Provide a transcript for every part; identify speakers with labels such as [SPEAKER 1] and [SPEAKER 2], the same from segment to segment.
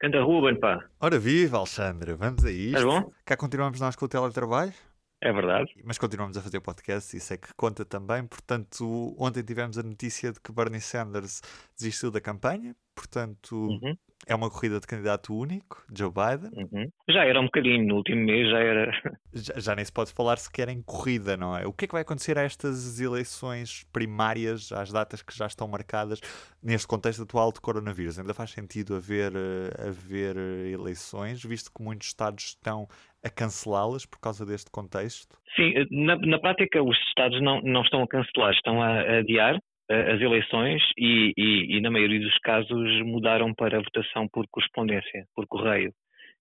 [SPEAKER 1] Canta Ruben, pá.
[SPEAKER 2] Ora viva, Alexandre, vamos a isto.
[SPEAKER 1] Estás bom?
[SPEAKER 2] Cá continuamos nós com o teletrabalho,
[SPEAKER 1] É verdade.
[SPEAKER 2] mas continuamos a fazer podcast, isso é que conta também. Portanto, ontem tivemos a notícia de que Bernie Sanders desistiu da campanha, portanto,
[SPEAKER 1] Uhum,
[SPEAKER 2] é uma corrida de candidato único, Joe Biden.
[SPEAKER 1] uhum. Já era um bocadinho, no último mês já era.
[SPEAKER 2] Já, já nem se pode falar sequer em corrida, não é? O que é que vai acontecer a estas eleições primárias, às datas que já estão marcadas, neste contexto atual de coronavírus? Ainda faz sentido haver, eh, haver eh, eleições, visto que muitos Estados estão a cancelá-las por causa deste contexto?
[SPEAKER 1] Sim, na, na prática os Estados não, não estão a cancelar, estão a, a adiar eh, as eleições e, e, e, na maioria dos casos, mudaram para a votação por correspondência, por correio,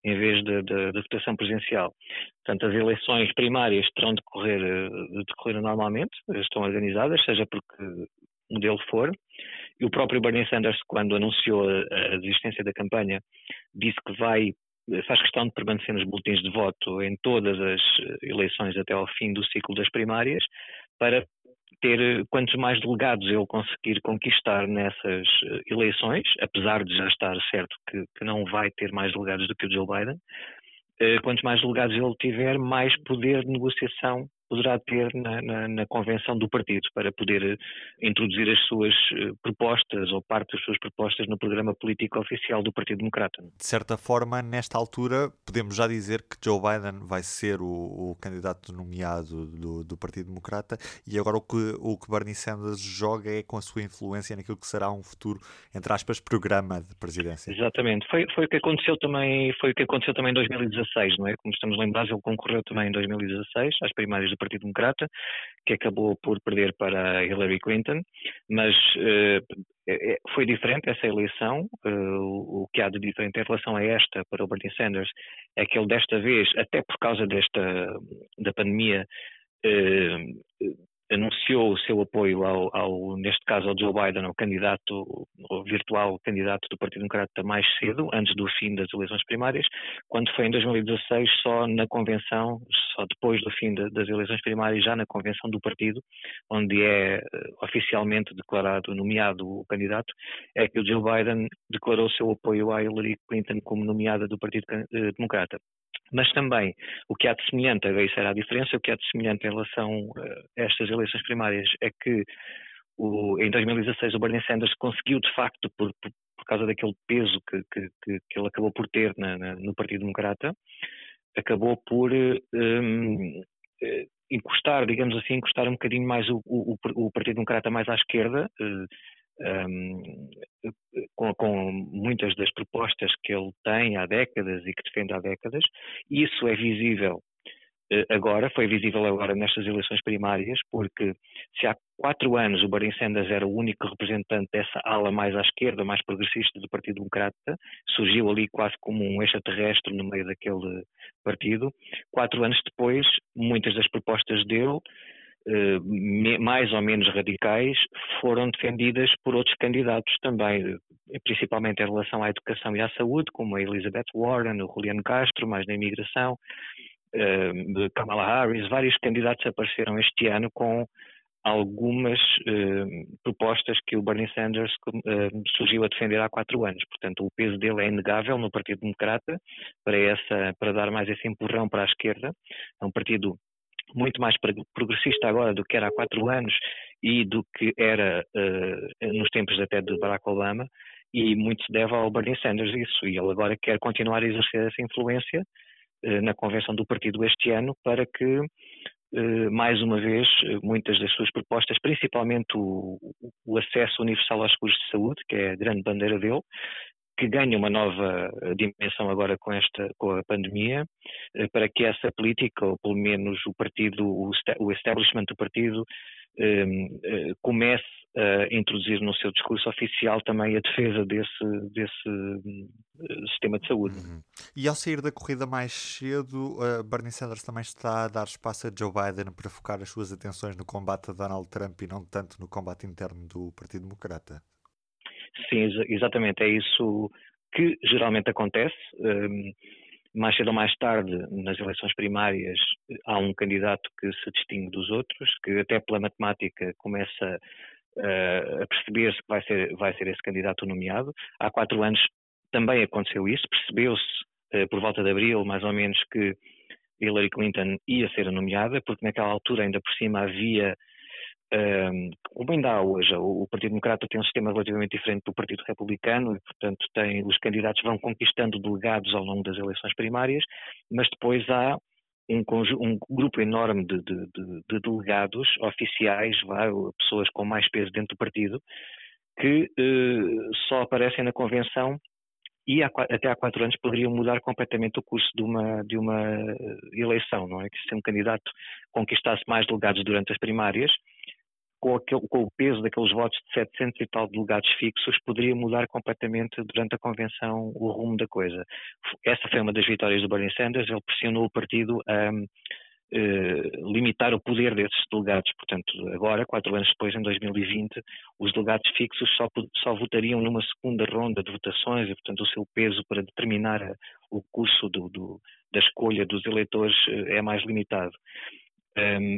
[SPEAKER 1] em vez de votação presencial. Portanto, as eleições primárias terão de decorrer, eh, de decorrer normalmente, estão organizadas, seja porque modelo for. E o próprio Bernie Sanders, quando anunciou a, a desistência da campanha, disse que vai faz questão de permanecer nos boletins de voto em todas as eh, eleições até ao fim do ciclo das primárias, para ter eh, quantos mais delegados ele conseguir conquistar nessas eh, eleições, apesar de já estar certo que, que não vai ter mais delegados do que o Joe Biden, quantos mais delegados ele tiver, mais poder de negociação poderá ter na, na, na, convenção do partido para poder eh, introduzir as suas eh, propostas ou parte das suas propostas no programa político oficial do Partido Democrata.
[SPEAKER 2] De certa forma, nesta altura, podemos já dizer que Joe Biden vai ser o, o candidato nomeado do, do, Partido Democrata e agora o que, o que Bernie Sanders joga é com a sua influência naquilo que será um futuro, entre aspas, programa de presidência.
[SPEAKER 1] Exatamente. Foi, foi o que aconteceu também, foi o que aconteceu também em 2016, não é? Como estamos lembrados, ele concorreu também em 2016 às primárias do Partido Democrata, que acabou por perder para Hillary Clinton, mas uh, foi diferente essa eleição. Uh, o que há de diferente em relação a esta para o Bernie Sanders é que ele desta vez, até por causa desta da pandemia, uh, anunciou o seu apoio ao, ao, neste caso, ao Joe Biden, ao candidato, ao virtual candidato do Partido Democrata mais cedo, antes do fim das eleições primárias, quando foi em 2016 só na convenção, só depois do fim de, das eleições primárias, já na convenção do partido, onde é uh, oficialmente declarado, nomeado o candidato, é que o Joe Biden declarou seu apoio à Hillary Clinton como nomeada do Partido uh, Democrata. Mas também o que há de semelhante, isso era a diferença, o que há de semelhante em relação a estas eleições primárias é que o, em 2016 o Bernie Sanders conseguiu de facto, por, por, por causa daquele peso que, que, que, ele acabou por ter na, na, no Partido Democrata, acabou por um, encostar, digamos assim, encostar um bocadinho mais o, o, o Partido Democrata mais à esquerda, um, com, com, muitas das propostas que ele tem há décadas e que defende há décadas. Isso é visível agora, foi visível agora nestas eleições primárias, porque se há quatro anos o Bernie Sanders era o único representante dessa ala mais à esquerda, mais progressista do Partido Democrata, surgiu ali quase como um extraterrestre no meio daquele partido. Quatro anos depois, muitas das propostas dele mais ou menos radicais foram defendidas por outros candidatos também, principalmente em relação à educação e à saúde, como a Elizabeth Warren, o Juliano Castro, mais na imigração, Kamala Harris, vários candidatos apareceram este ano com algumas propostas que o Bernie Sanders surgiu a defender há quatro anos. Portanto, o peso dele é inegável no Partido Democrata para, essa, para dar mais esse empurrão para a esquerda. É um partido muito mais progressista agora do que era há quatro anos e do que era uh, nos tempos até de Barack Obama e muito se deve ao Bernie Sanders isso. E ele agora quer continuar a exercer essa influência uh, na convenção do partido este ano para que uh, mais uma vez muitas das suas propostas, principalmente o, o acesso universal aos seguros de saúde, que é a grande bandeira dele, que ganha uma nova dimensão agora com esta com a pandemia, para que essa política, ou pelo menos o partido, o establishment do partido, comece a introduzir no seu discurso oficial também a defesa desse, desse sistema de saúde.
[SPEAKER 2] Uhum. E ao sair da corrida mais cedo, Bernie Sanders também está a dar espaço a Joe Biden para focar as suas atenções no combate a Donald Trump e não tanto no combate interno do Partido Democrata.
[SPEAKER 1] Sim, exatamente. É isso que geralmente acontece. Mais cedo ou mais tarde, nas eleições primárias, há um candidato que se distingue dos outros, que até pela matemática começa a perceber-se que vai ser, vai ser esse candidato nomeado. Há quatro anos também aconteceu isso, percebeu-se uh, por volta de abril, mais ou menos, que Hillary Clinton ia ser nomeada, porque naquela altura ainda por cima havia, como ainda há hoje, o, Partido Democrata tem um sistema relativamente diferente do Partido Republicano e, portanto, tem, os candidatos vão conquistando delegados ao longo das eleições primárias, mas depois há um, um grupo enorme de, de, de, de delegados oficiais, vai, pessoas com mais peso dentro do partido, que uh, só aparecem na convenção e há, até há quatro anos poderiam mudar completamente o curso de uma, de uma eleição, não é? Que se um candidato conquistasse mais delegados durante as primárias, com, aquele, com, o peso daqueles votos de 700 e tal delegados fixos, poderia mudar completamente durante a convenção o rumo da coisa. Essa foi uma das vitórias do Bernie Sanders, ele pressionou o partido a eh, limitar o poder desses delegados. Portanto, agora, quatro anos depois, em 2020, os delegados fixos só, só votariam numa segunda ronda de votações e, portanto, o seu peso para determinar o curso do, do, da escolha dos eleitores eh, é mais limitado.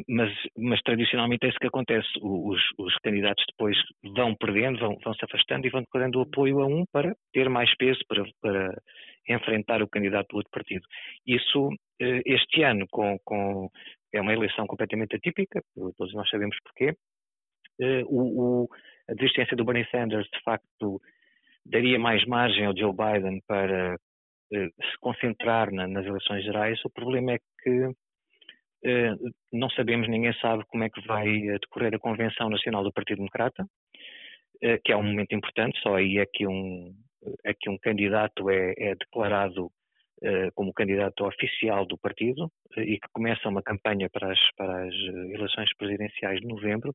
[SPEAKER 1] Mas, mas, tradicionalmente é isso que acontece. Os, os candidatos depois vão perdendo, vão, vão, se afastando e vão perdendo o apoio a um para ter mais peso para, para enfrentar o candidato do outro partido. Isso, eh, este ano, com, com, é uma eleição completamente atípica, todos nós sabemos porquê. Eh, o, o, a desistência do Bernie Sanders, de facto, daria mais margem ao Joe Biden para eh, se concentrar na, nas eleições gerais. O problema é que não sabemos, ninguém sabe como é que vai eh, decorrer a Convenção Nacional do Partido Democrata, eh, que é um momento importante, só aí é que um, é que um candidato é, é declarado como candidato oficial do partido e que começa uma campanha para as, para as eleições presidenciais de novembro.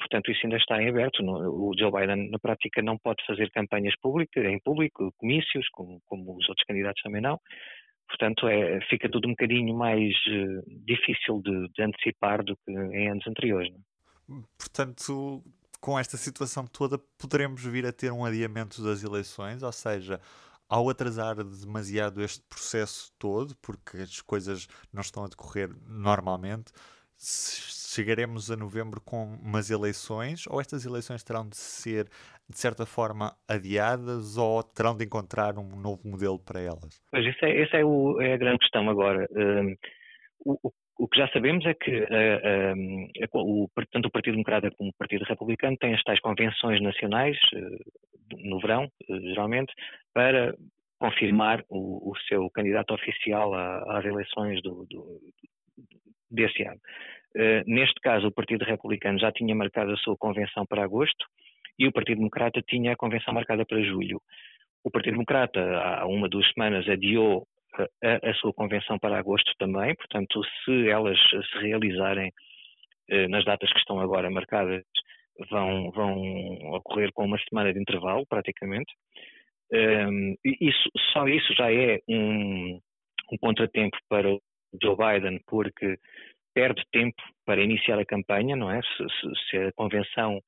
[SPEAKER 1] Portanto, isso ainda está em aberto. O Joe Biden, na prática, não pode fazer campanhas públicas, em público, comícios, como, como os outros candidatos também não. Portanto, é, fica tudo um bocadinho mais uh, difícil de, de, antecipar do que em anos anteriores. Não?
[SPEAKER 2] É? Portanto, com esta situação toda, poderemos vir a ter um adiamento das eleições, ou seja, ao atrasar demasiado este processo todo, porque as coisas não estão a decorrer normalmente, chegaremos a novembro com umas eleições ou estas eleições terão de ser, de certa forma, adiadas ou terão de encontrar um novo modelo para elas?
[SPEAKER 1] Pois, isso é, essa é, o, é a grande questão agora. Um, o, o, que já sabemos é que uh, o, tanto o Partido Democrata como o Partido Republicano têm as tais convenções nacionais, uh, no verão, uh, geralmente, para confirmar o, o, seu candidato oficial às eleições do, do, desse ano. Uh, neste caso, o Partido Republicano já tinha marcado a sua convenção para agosto e o Partido Democrata tinha a convenção marcada para julho. O Partido Democrata, há uma, duas semanas, adiou a, a sua convenção para agosto também, portanto, se elas se realizarem uh, nas datas que estão agora marcadas, vão, vão ocorrer com uma semana de intervalo, praticamente. Um, ehm, isso, só isso já é um, um contratempo para Joe Biden, porque perde tempo para iniciar a campanha, não é? Se, se, se, a convenção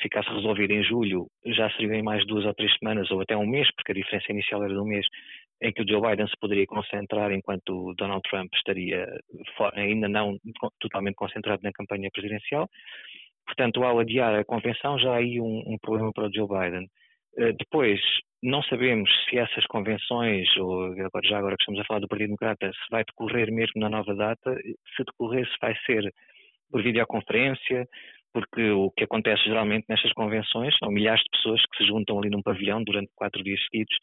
[SPEAKER 1] ficasse resolvida em julho, já seriam em mais duas ou três semanas ou até um mês, porque a diferença inicial era de um mês, em que o Joe Biden se poderia concentrar enquanto Donald Trump estaria ainda não totalmente concentrado na campanha presidencial. Portanto, ao adiar a convenção, já há aí um, um problema para o Joe Biden. Uh, depois, não sabemos se essas convenções, ou agora, já agora que estamos a falar do Partido Democrata, se vai decorrer mesmo na nova data, se decorrer se vai ser por videoconferência, porque o que acontece geralmente nestas convenções são milhares de pessoas que se juntam ali num pavilhão durante quatro dias seguidos,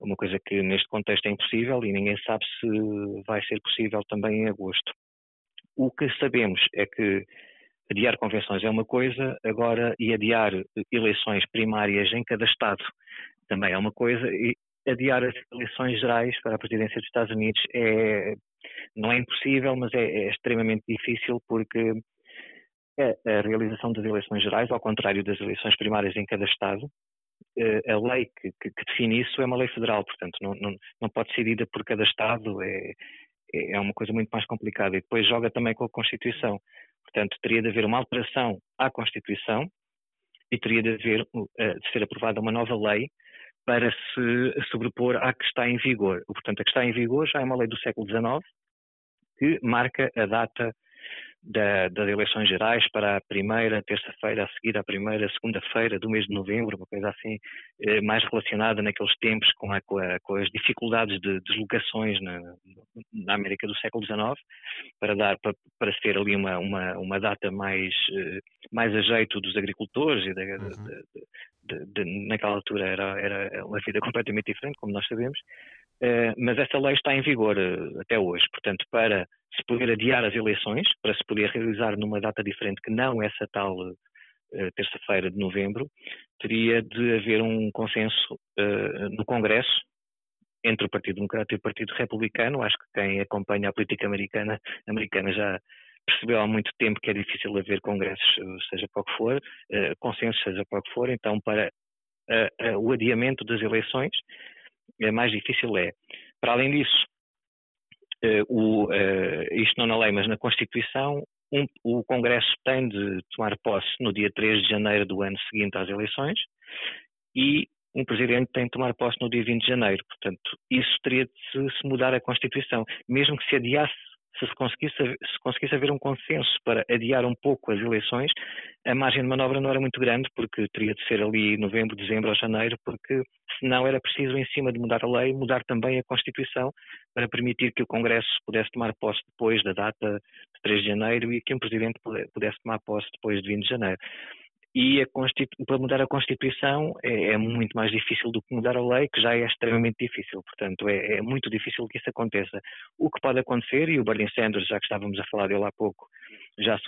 [SPEAKER 1] uma coisa que neste contexto é impossível e ninguém sabe se vai ser possível também em agosto. O que sabemos é que adiar convenções é uma coisa, agora e adiar eleições primárias em cada Estado também é uma coisa, e adiar as eleições gerais para a presidência dos Estados Unidos é, não é impossível, mas é, é extremamente difícil porque a, realização das eleições gerais, ao contrário das eleições primárias em cada Estado, eh, a lei que, que, que define isso é uma lei federal, portanto não, não, não pode ser ida por cada Estado, é, é uma coisa muito mais complicada e depois joga também com a Constituição. Portanto, teria de haver uma alteração à Constituição e teria de haver de ser aprovada uma nova lei para se sobrepor à que está em vigor. Portanto, a que está em vigor já é uma lei do século XIX que marca a data da, das eleições gerais para a primeira terça-feira a seguir à primeira segunda-feira do mês de novembro, uma coisa assim eh, mais relacionada naqueles tempos com, a, com, a, com as dificuldades de deslocações na, na, América do século XIX, para dar para, para ser ali uma, uma, uma data mais, eh, mais a jeito dos agricultores e da, uhum. de, de, de, naquela altura era, era uma vida completamente diferente, como nós sabemos, mas essa lei está em vigor uh, até hoje. Portanto, para se poder adiar as eleições, para se poder realizar numa data diferente que não essa tal uh, terça-feira de novembro, teria de haver um consenso no Congresso entre o Partido Democrata e o Partido Republicano. Acho que quem acompanha a política americana, americana já percebeu há muito tempo que é difícil haver congressos, seja para o que for, consensos, seja para o que for. Então, para o adiamento das eleições, mais difícil é. Para além disso, uh, o, uh, isto não na lei, mas na Constituição, um, o Congresso tem de tomar posse no dia 3 de janeiro do ano seguinte às eleições e um Presidente tem de tomar posse no dia 20 de janeiro. Portanto, isso teria de se mudar a Constituição. Mesmo que se adiasse se conseguisse, se conseguisse haver um consenso para adiar um pouco as eleições, a margem de manobra não era muito grande, porque teria de ser ali novembro, dezembro ou janeiro, porque senão era preciso, em cima de mudar a lei, mudar também a Constituição para permitir que o Congresso pudesse tomar posse depois da data de 3 de janeiro e que um Presidente pudesse tomar posse depois de 20 de janeiro e para mudar a Constituição é, é, muito mais difícil do que mudar a lei, que já é extremamente difícil. Portanto, é, é, muito difícil que isso aconteça. O que pode acontecer, e o Bernie Sanders, já que estávamos a falar dele há pouco, já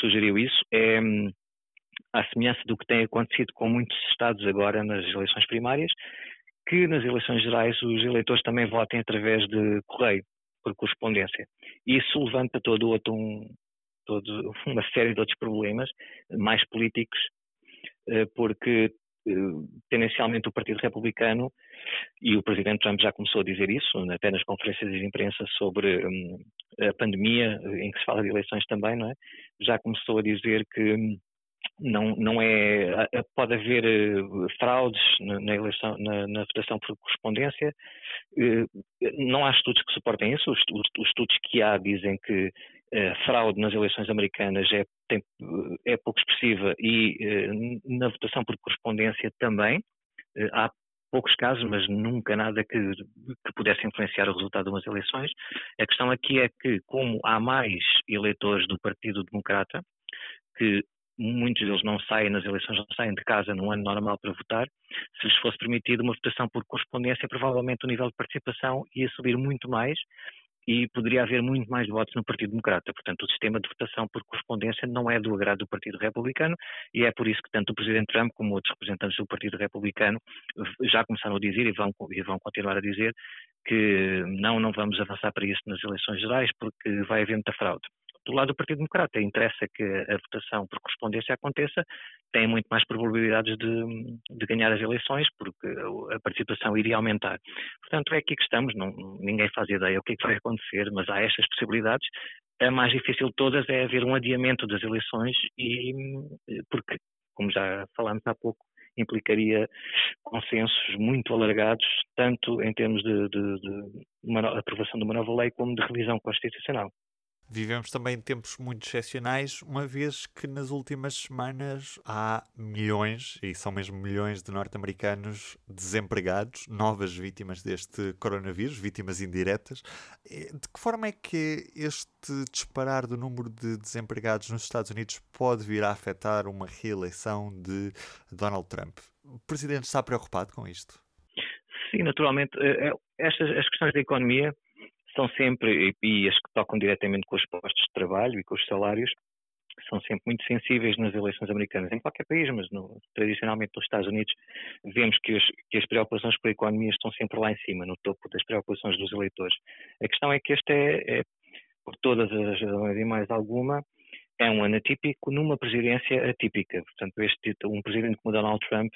[SPEAKER 1] sugeriu isso, é à semelhança do que tem acontecido com muitos estados agora nas eleições primárias, que nas eleições gerais os eleitores também votem através de correio, por correspondência. Isso levanta todo outro um, todo, uma série de outros problemas mais políticos, eh, porque eh, tendencialmente o Partido Republicano e o Presidente Trump já começou a dizer isso, até nas conferências de imprensa sobre hum, a pandemia, em que se fala de eleições também, não é? Já começou a dizer que hum, não, não é pode haver eh, fraudes na, eleição na, na, votação por correspondência não há estudos que suportem isso os, os, os estudos que há dizem que fraude nas eleições americanas é, tem, é pouco expressiva e eh, na votação por correspondência também. Eh, há poucos casos, mas nunca nada que, que pudesse influenciar o resultado de umas eleições. A questão aqui é que, como há mais eleitores do Partido Democrata, que muitos deles não saem nas eleições, não saem de casa num ano normal para votar, se lhes fosse permitido uma votação por correspondência, provavelmente o nível de participação ia subir muito mais e poderia haver muito mais votos no Partido Democrata. Portanto, o sistema de votação por correspondência não é do agrado do Partido Republicano e é por isso que tanto o Presidente Trump como outros representantes do Partido Republicano já começaram a dizer e vão, e vão continuar a dizer que não, não vamos avançar para isso nas eleições gerais porque vai haver muita fraude do lado do Partido Democrata. Interessa que a votação por correspondência aconteça, tem muito mais probabilidades de, de, ganhar as eleições, porque a participação iria aumentar. Portanto, é aqui que estamos, não, ninguém faz ideia o que, é que vai acontecer, mas há estas possibilidades. A mais difícil de todas é haver um adiamento das eleições, e porque, como já falámos há pouco, implicaria consensos muito alargados, tanto em termos de, de, de uma, aprovação de uma nova lei como de revisão constitucional.
[SPEAKER 2] Vivemos também tempos muito excepcionais, uma vez que nas últimas semanas há milhões, e são mesmo milhões de norte-americanos desempregados, novas vítimas deste coronavírus, vítimas indiretas. De que forma é que este disparar do número de desempregados nos Estados Unidos pode vir a afetar uma reeleição de Donald Trump? O Presidente está preocupado com isto?
[SPEAKER 1] Sim, naturalmente. Eh, eh, estas as questões da economia são sempre, e as que tocam diretamente com os postos de trabalho e com os salários, são sempre muito sensíveis nas eleições americanas, em qualquer país, mas no, tradicionalmente nos Estados Unidos vemos que, os, que, as preocupações com a economia estão sempre lá em cima, no topo das preocupações dos eleitores. A questão é que este é, é por todas as razões e mais alguma, é um ano atípico numa presidência atípica. Portanto, este, um presidente como Donald Trump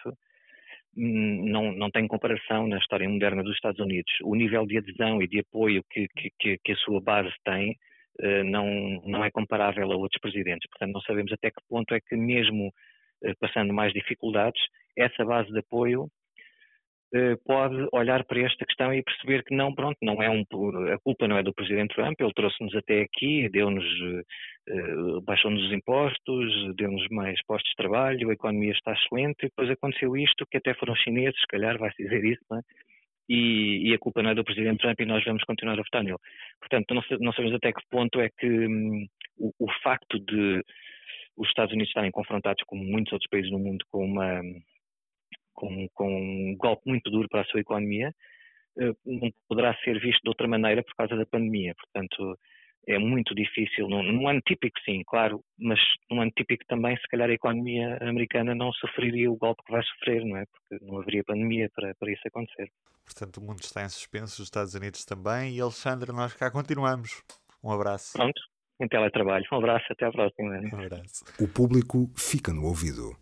[SPEAKER 1] não, não tem comparação na história moderna dos Estados Unidos. O nível de adesão e de apoio que, que, que a sua base tem uh, não, não é comparável a outros presidentes. Portanto, não sabemos até que ponto é que, mesmo uh, passando mais dificuldades, essa base de apoio uh, pode olhar para esta questão e perceber que não, pronto, não é um, a culpa não é do presidente Trump, ele trouxe-nos até aqui, deu-nos baixou-nos os impostos, deu-nos mais postos de trabalho, a economia está excelente, e depois aconteceu isto, que até foram chineses, se calhar vai-se dizer isso, não é? E, e, a culpa não é do Presidente Trump e nós vamos continuar a votar nele. Portanto, não, não sabemos até que ponto é que hum, o, o, facto de os Estados Unidos estarem confrontados, como muitos outros países no mundo, com, uma, com, com um golpe muito duro para a sua economia, uh, não poderá ser visto de outra maneira por causa da pandemia. Portanto, é muito difícil, num, num, ano típico sim, claro, mas num ano típico também se calhar a economia americana não sofreria o golpe que vai sofrer, não é? Porque não haveria pandemia para, para isso acontecer.
[SPEAKER 2] Portanto, o mundo está em suspenso, os Estados Unidos também, e Alexandre, nós cá continuamos. Um abraço.
[SPEAKER 1] Pronto, em teletrabalho. Um abraço, até à próxima.
[SPEAKER 2] Um abraço.
[SPEAKER 3] O público fica no ouvido.